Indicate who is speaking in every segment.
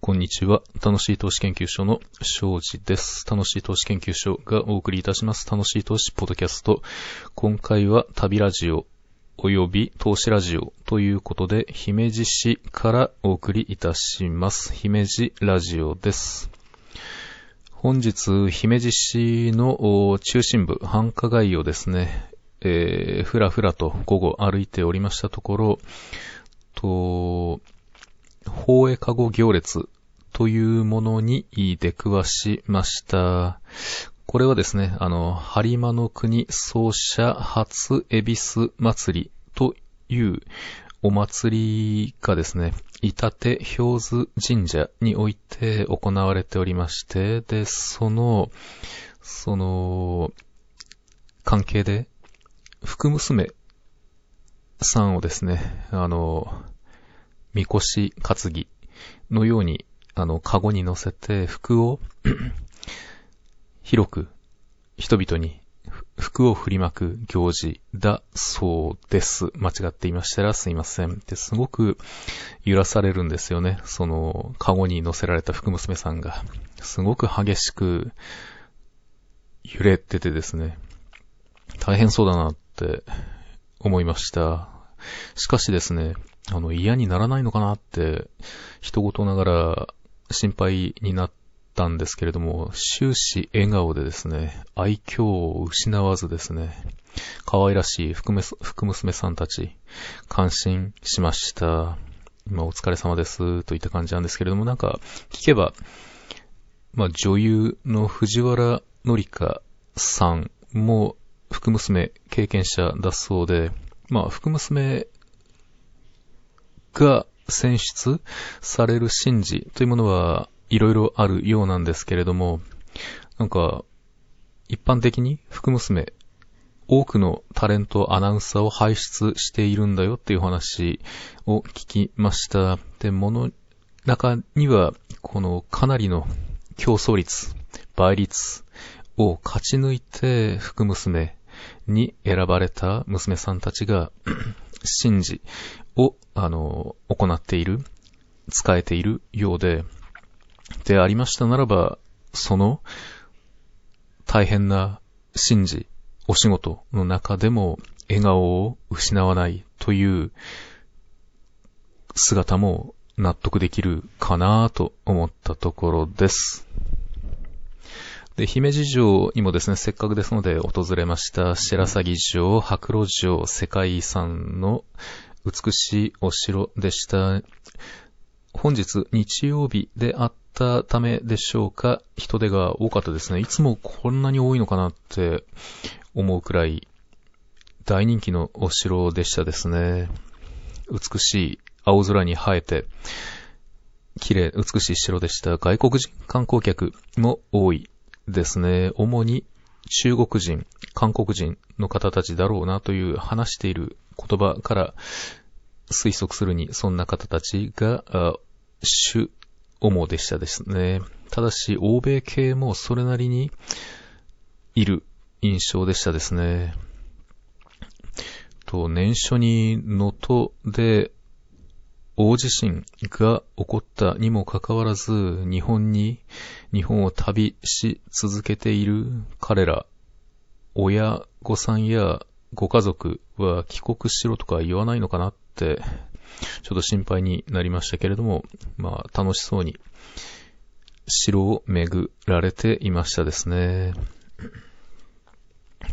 Speaker 1: こんにちは。楽しい投資研究所の庄司です。楽しい投資研究所がお送りいたします。楽しい投資ポッドキャスト。今回は旅ラジオ及び投資ラジオということで、姫路市からお送りいたします。姫路ラジオです。本日、姫路市の中心部、繁華街をですね、えー、ふらふらと午後歩いておりましたところ、と、法営カゴ行列というものに出くわしました。これはですね、あの、播磨の国奏者初恵比寿祭りというお祭りがですね、板手氷津神社において行われておりまして、で、その、その、関係で、福娘さんをですね、あの、みこし担ぎのようにあの、カゴに乗せて服を広く人々に服を振りまく行事だそうです。間違っていましたらすいません。で、すごく揺らされるんですよね。その、カゴに乗せられた福娘さんが。すごく激しく揺れててですね。大変そうだなって思いました。しかしですね、あの、嫌にならないのかなって、人事ながら心配になったんですけれども、終始笑顔でですね、愛嬌を失わずですね、可愛らしい福娘さんたち、感心しました。今お疲れ様です、といった感じなんですけれども、なんか、聞けば、まあ、女優の藤原紀香さんも、福娘経験者だそうで、まあ、福娘が選出される神事というものはいろいろあるようなんですけれども、なんか、一般的に福娘、多くのタレント、アナウンサーを輩出しているんだよっていう話を聞きました。で、もの、中には、このかなりの競争率、倍率を勝ち抜いて福娘に選ばれた娘さんたちが神事を、あの、行っている、使えているようで、でありましたならば、その大変な神事、お仕事の中でも笑顔を失わないという姿も納得できるかなと思ったところです。で、姫路城にもですね、せっかくですので訪れました、白鷺城、白露城、世界遺産の美しいお城でした。本日日曜日であったためでしょうか、人手が多かったですね。いつもこんなに多いのかなって思うくらい大人気のお城でしたですね。美しい青空に映えて、綺麗、美しい城でした。外国人観光客も多いですね。主に中国人、韓国人の方たちだろうなという話している言葉から推測するに、そんな方たちが、主、主でしたですね。ただし、欧米系もそれなりにいる印象でしたですね。と、年初に能登で大地震が起こったにもかかわらず、日本に、日本を旅し続けている彼ら、親御さんやご家族は帰国しろとか言わないのかなって、ちょっと心配になりましたけれども、まあ楽しそうに城を巡られていましたですね。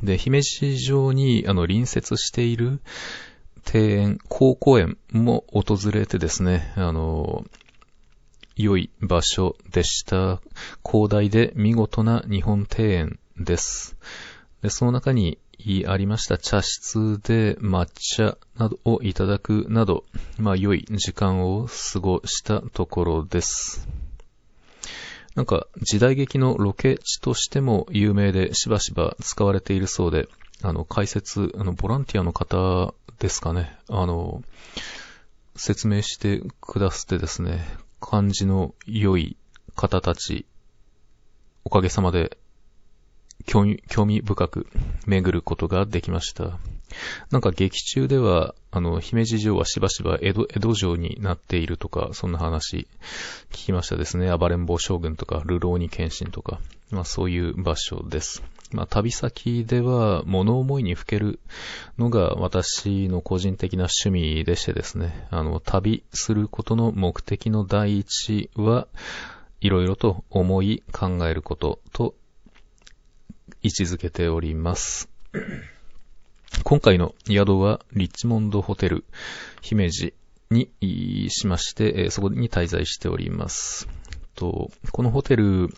Speaker 1: で、姫路城にあの隣接している庭園、高校園も訪れてですね、あの、良い場所でした。広大で見事な日本庭園です。で、その中にありました茶室で抹茶などをいただくなど、まあ良い時間を過ごしたところです。なんか時代劇のロケ地としても有名でしばしば使われているそうで、あの解説、あのボランティアの方ですかね。あの、説明してくださってですね、感じの良い方たち、おかげさまで興味興味深く巡ることができました。なんか劇中では、あの、姫路城はしばしば江戸、江戸城になっているとか、そんな話聞きましたですね。暴れん坊将軍とか、流浪に献身とか、まあそういう場所です。まあ旅先では物思いにふけるのが私の個人的な趣味でしてですね、あの、旅することの目的の第一は、いろいろと思い考えることと位置づけております。今回の宿はリッチモンドホテル姫路にしまして、そこに滞在しております。とこのホテル、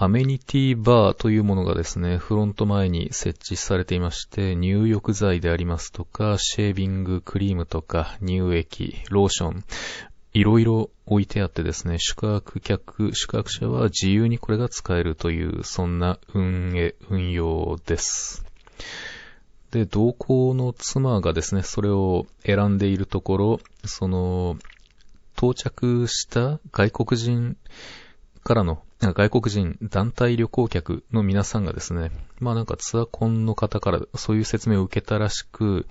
Speaker 1: アメニティバーというものがですね、フロント前に設置されていまして、入浴剤でありますとか、シェービングクリームとか、乳液、ローション、いろいろ置いてあってですね、宿泊客、宿泊者は自由にこれが使えるという、そんな運営、運用です。で、同行の妻がですね、それを選んでいるところ、その、到着した外国人からの、外国人団体旅行客の皆さんがですね、まあなんかツアコンの方からそういう説明を受けたらしく、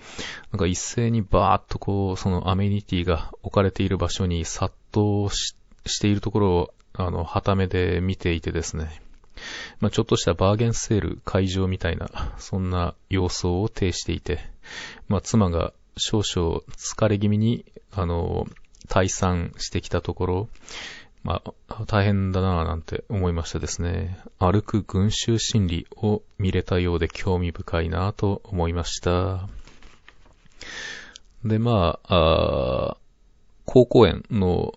Speaker 1: なんか一斉にバーッとこう、そのアメニティが置かれている場所に殺到しているところを、あの、旗目で見ていてですね、まあ、ちょっとしたバーゲンセール会場みたいな、そんな様相を呈していて、まあ、妻が少々疲れ気味に、あの、退散してきたところ、まあ、大変だなぁなんて思いましたですね。歩く群衆心理を見れたようで興味深いなぁと思いました。で、まあ、あ高校園の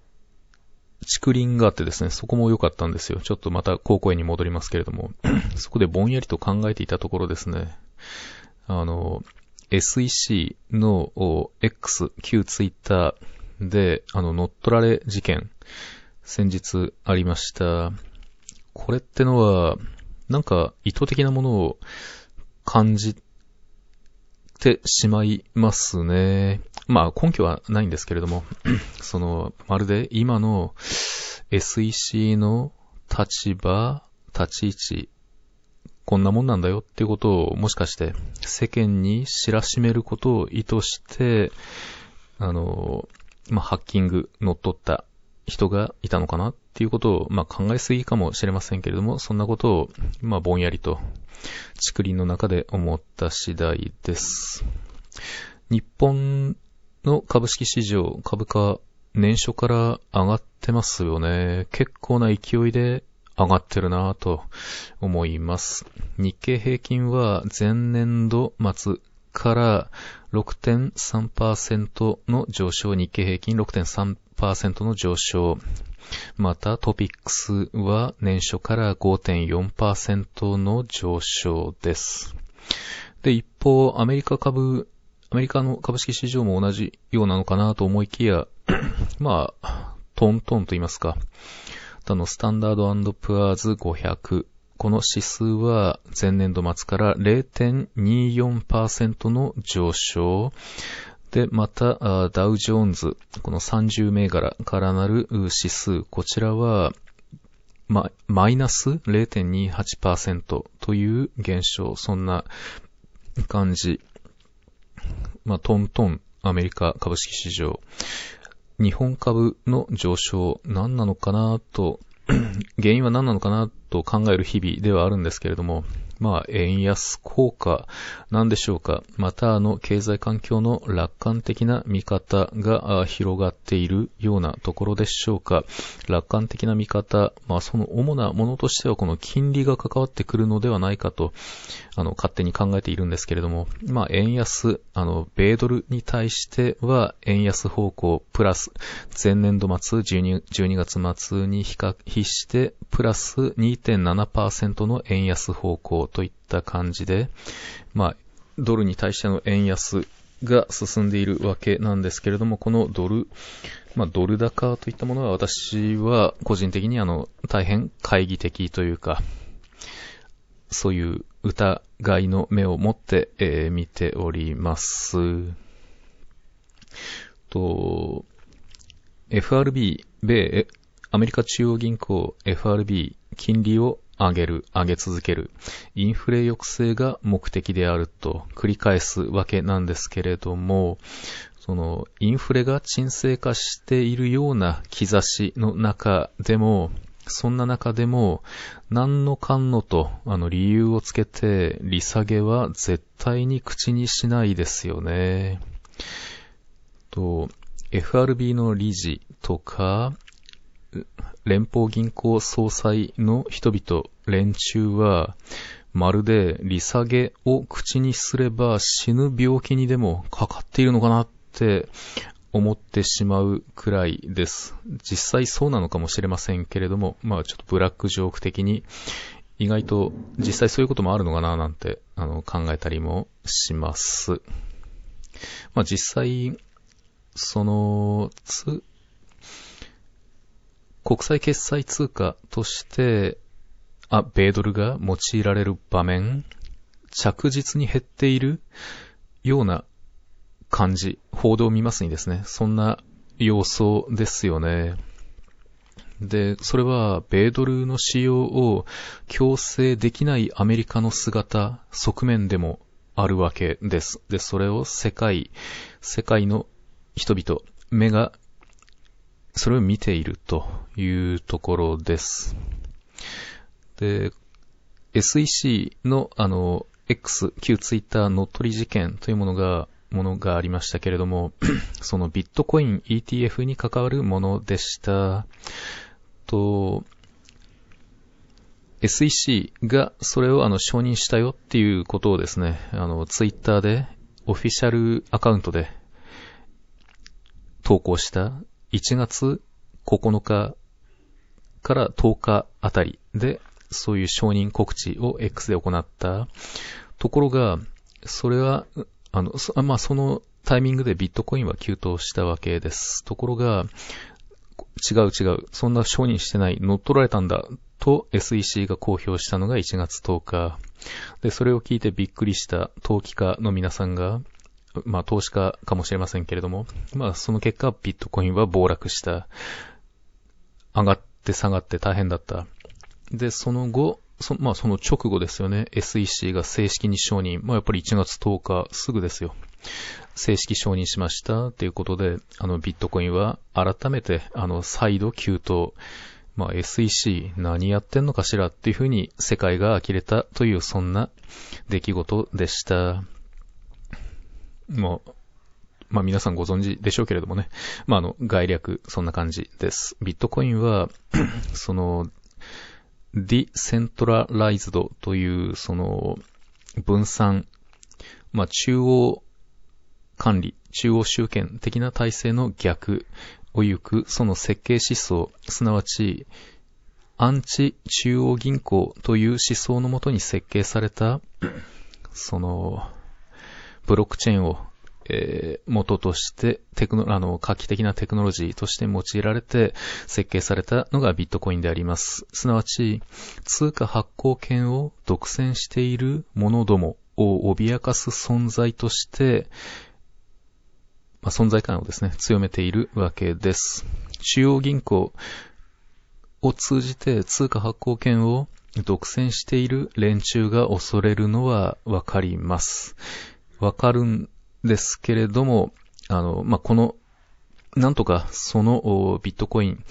Speaker 1: 竹林があってですね、そこも良かったんですよ。ちょっとまた高校園に戻りますけれども、そこでぼんやりと考えていたところですね、あの、SEC の X、旧ツイッターで、あの、乗っ取られ事件、先日ありました。これってのは、なんか意図的なものを感じてしまいますね。まあ根拠はないんですけれども、その、まるで今の SEC の立場、立ち位置、こんなもんなんだよっていうことをもしかして世間に知らしめることを意図して、あの、まあ、ハッキング乗っ取った人がいたのかなっていうことを、まあ、考えすぎかもしれませんけれども、そんなことを、まあ、ぼんやりと、竹林の中で思った次第です。日本の株式市場、株価、年初から上がってますよね。結構な勢いで上がってるなぁと思います。日経平均は前年度末から6.3%の上昇、日経平均6.3%の上昇。またトピックスは年初から5.4%の上昇です。で、一方、アメリカ株、アメリカの株式市場も同じようなのかなと思いきや、まあ、トントンと言いますか。あの、スタンダードプアーズ500この指数は前年度末から0.24%の上昇。で、また、ダウジョーンズ、この30銘柄からなる指数、こちらは、ま、マイナス0.28%という現象、そんな感じ。まあ、トントン、アメリカ株式市場。日本株の上昇、何なのかなと 原因は何なのかなと考える日々ではあるんですけれども、まあ、円安効果なんでしょうか。また、あの、経済環境の楽観的な見方が広がっているようなところでしょうか。楽観的な見方、まあ、その主なものとしては、この金利が関わってくるのではないかと、あの、勝手に考えているんですけれども、まあ、円安、あの、米ドルに対しては、円安方向、プラス、前年度末、12, 12月末に比較して、プラス2.7%の円安方向といった感じで、まあ、ドルに対しての円安が進んでいるわけなんですけれども、このドル、まあ、ドル高といったものは私は個人的にあの、大変懐疑的というか、そういう疑いの目を持って、えー、見ております。と、FRB、米、アメリカ中央銀行 FRB、金利を上げる、上げ続ける。インフレ抑制が目的であると繰り返すわけなんですけれども、その、インフレが沈静化しているような兆しの中でも、そんな中でも、何のかんのと、あの、理由をつけて、利下げは絶対に口にしないですよね。と、FRB の理事とか、連邦銀行総裁の人々、連中は、まるで利下げを口にすれば死ぬ病気にでもかかっているのかなって思ってしまうくらいです。実際そうなのかもしれませんけれども、まあちょっとブラックジョーク的に、意外と実際そういうこともあるのかななんてあの考えたりもします。まあ実際、その、つ、国際決済通貨として、あ、米ドルが用いられる場面、着実に減っているような感じ、報道を見ますにですね、そんな様相ですよね。で、それは、米ドルの使用を強制できないアメリカの姿、側面でもあるわけです。で、それを世界、世界の人々、目が、それを見ているというところです。で、SEC のあの、X、旧ツイッター乗っ取り事件というものがものがありましたけれども、そのビットコイン ETF に関わるものでした。と、SEC がそれをあの承認したよっていうことをですね、あの、ツイッターでオフィシャルアカウントで投稿した1月9日から10日あたりでそういう承認告知を X で行ったところが、それはあの、そまあ、そのタイミングでビットコインは急騰したわけです。ところが、違う違う、そんな承認してない、乗っ取られたんだ、と SEC が公表したのが1月10日。で、それを聞いてびっくりした投機家の皆さんが、まあ、投資家かもしれませんけれども、まあ、その結果、ビットコインは暴落した。上がって下がって大変だった。で、その後、そまあその直後ですよね、SEC が正式に承認。まあやっぱり1月10日すぐですよ。正式承認しましたということで、あのビットコインは改めてあの再度急騰。まあ SEC 何やってんのかしらっていうふうに世界が呆れたというそんな出来事でした。もう、まあ皆さんご存知でしょうけれどもね。まああの概略そんな感じです。ビットコインは そのディセントラライズドという、その、分散、まあ、中央管理、中央集権的な体制の逆を行く、その設計思想、すなわち、アンチ中央銀行という思想のもとに設計された、その、ブロックチェーンをえー、元としてテクノ、あの、画期的なテクノロジーとして用いられて設計されたのがビットコインであります。すなわち、通貨発行権を独占している者どもを脅かす存在として、まあ、存在感をですね、強めているわけです。主要銀行を通じて通貨発行権を独占している連中が恐れるのはわかります。わかるんですけれども、あの、まあ、この、なんとかそのビットコイン、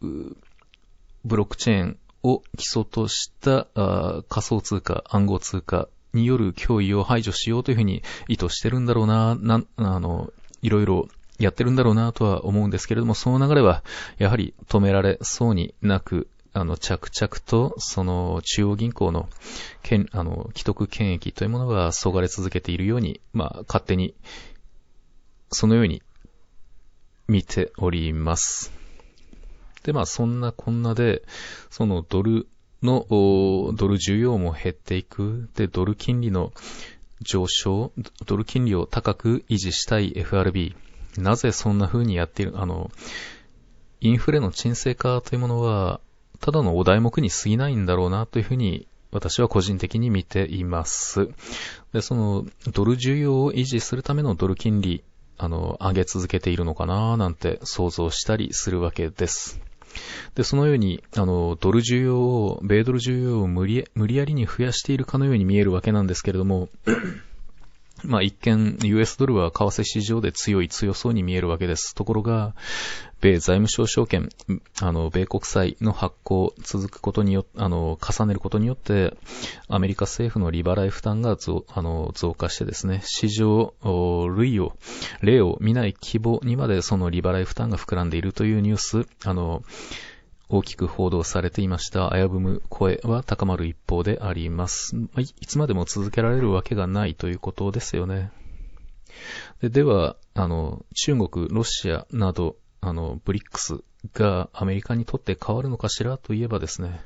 Speaker 1: ブロックチェーンを基礎とした仮想通貨、暗号通貨による脅威を排除しようというふうに意図してるんだろうな、な、あの、いろいろやってるんだろうなとは思うんですけれども、その流れはやはり止められそうになく、あの、着々と、その、中央銀行の、権、あの、既得権益というものがそがれ続けているように、まあ、勝手に、そのように、見ております。で、まあ、そんなこんなで、そのドルの、ドル需要も減っていく。で、ドル金利の上昇、ドル金利を高く維持したい FRB。なぜそんな風にやっている、あの、インフレの沈静化というものは、ただのお題目に過ぎないんだろうなというふうに私は個人的に見ています。で、そのドル需要を維持するためのドル金利、あの、上げ続けているのかななんて想像したりするわけです。で、そのように、あの、ドル需要を、米ドル需要を無理無理やりに増やしているかのように見えるわけなんですけれども、まあ一見 US ドルは為替市場で強い強そうに見えるわけです。ところが、米財務省証券、あの、米国債の発行続くことによって、あの、重ねることによって、アメリカ政府の利払い負担が増、あの、増加してですね、市場、類を、例を見ない規模にまでその利払い負担が膨らんでいるというニュース、あの、大きく報道されていました危ぶむ声は高まる一方であります。いつまでも続けられるわけがないということですよね。ででは、あの、中国、ロシアなど、あの、ブリックスがアメリカにとって変わるのかしらといえばですね、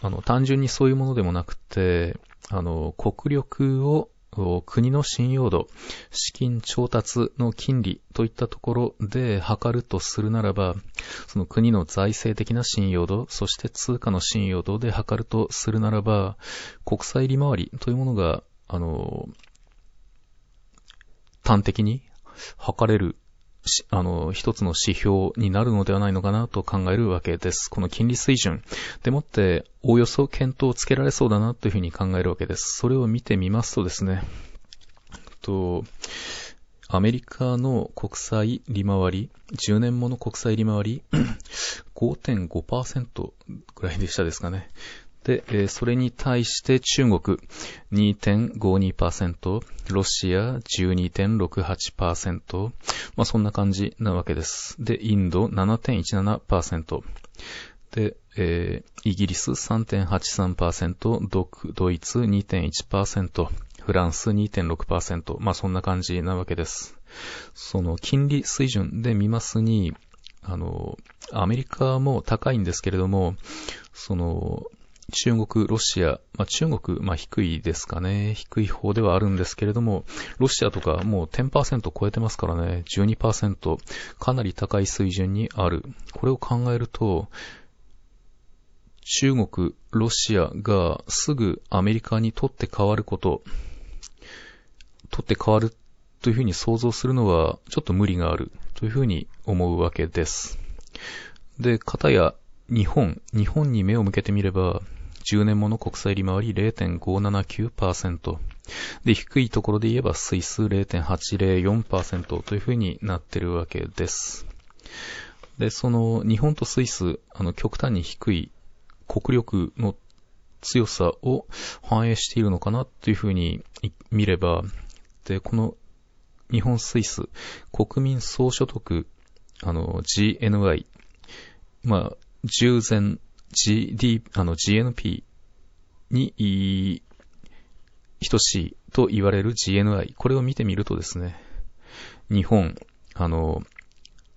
Speaker 1: あの、単純にそういうものでもなくて、あの、国力を国の信用度、資金調達の金利といったところで測るとするならば、その国の財政的な信用度、そして通貨の信用度で測るとするならば、国債利回りというものが、あの、端的に測れるあの、一つの指標になるのではないのかなと考えるわけです。この金利水準でもって、おおよそ検討をつけられそうだなというふうに考えるわけです。それを見てみますとですね、と、アメリカの国債利回り、10年もの国債利回り、5.5%ぐらいでしたですかね。で、えそれに対して中国2.52%、ロシア12.68%、まあそんな感じなわけです。で、インド7.17%、で、えー、イギリス3.83%、ドドイツ2.1%、フランス2.6%、まあそんな感じなわけです。その金利水準で見ますに、あの、アメリカも高いんですけれども、その、中国、ロシア、まあ、中国、まあ、低いですかね。低い方ではあるんですけれども、ロシアとかもう10%超えてますからね、12%、かなり高い水準にある。これを考えると、中国、ロシアがすぐアメリカにとって変わること、とって変わるというふうに想像するのはちょっと無理があるというふうに思うわけです。で、方や日本、日本に目を向けてみれば、10年もの国債利回り0.579%。で、低いところで言えばスイス0.804%というふうになってるわけです。で、その日本とスイス、あの極端に低い国力の強さを反映しているのかなというふうに見れば、で、この日本スイス国民総所得、あの GNI、まあ、従前 GD、あの GNP に等しいと言われる GNI。これを見てみるとですね、日本、あの、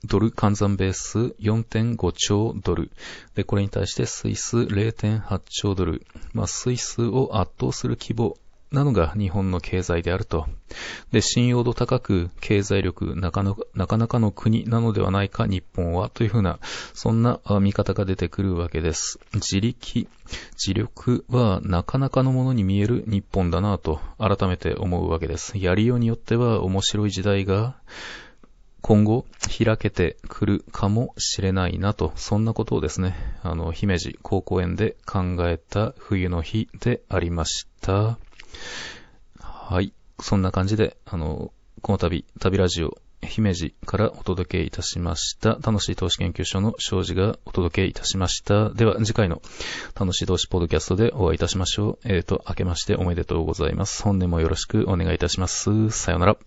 Speaker 1: ドル換算ベース4.5兆ドル。で、これに対してスイス0.8兆ドル。まあ、スイスを圧倒する規模なのが日本の経済であると。で、信用度高く経済力なかなかなかなかの国なのではないか日本はというふうな、そんな見方が出てくるわけです。自力、自力はなかなかのものに見える日本だなと改めて思うわけです。やりようによっては面白い時代が今後開けてくるかもしれないなと、そんなことをですね、あの、姫路高校園で考えた冬の日でありました。はい。そんな感じで、あの、この度、旅ラジオ、姫路からお届けいたしました。楽しい投資研究所の庄司がお届けいたしました。では、次回の楽しい投資ポッドキャストでお会いいたしましょう。えっ、ー、と、明けましておめでとうございます。本年もよろしくお願いいたします。さようなら。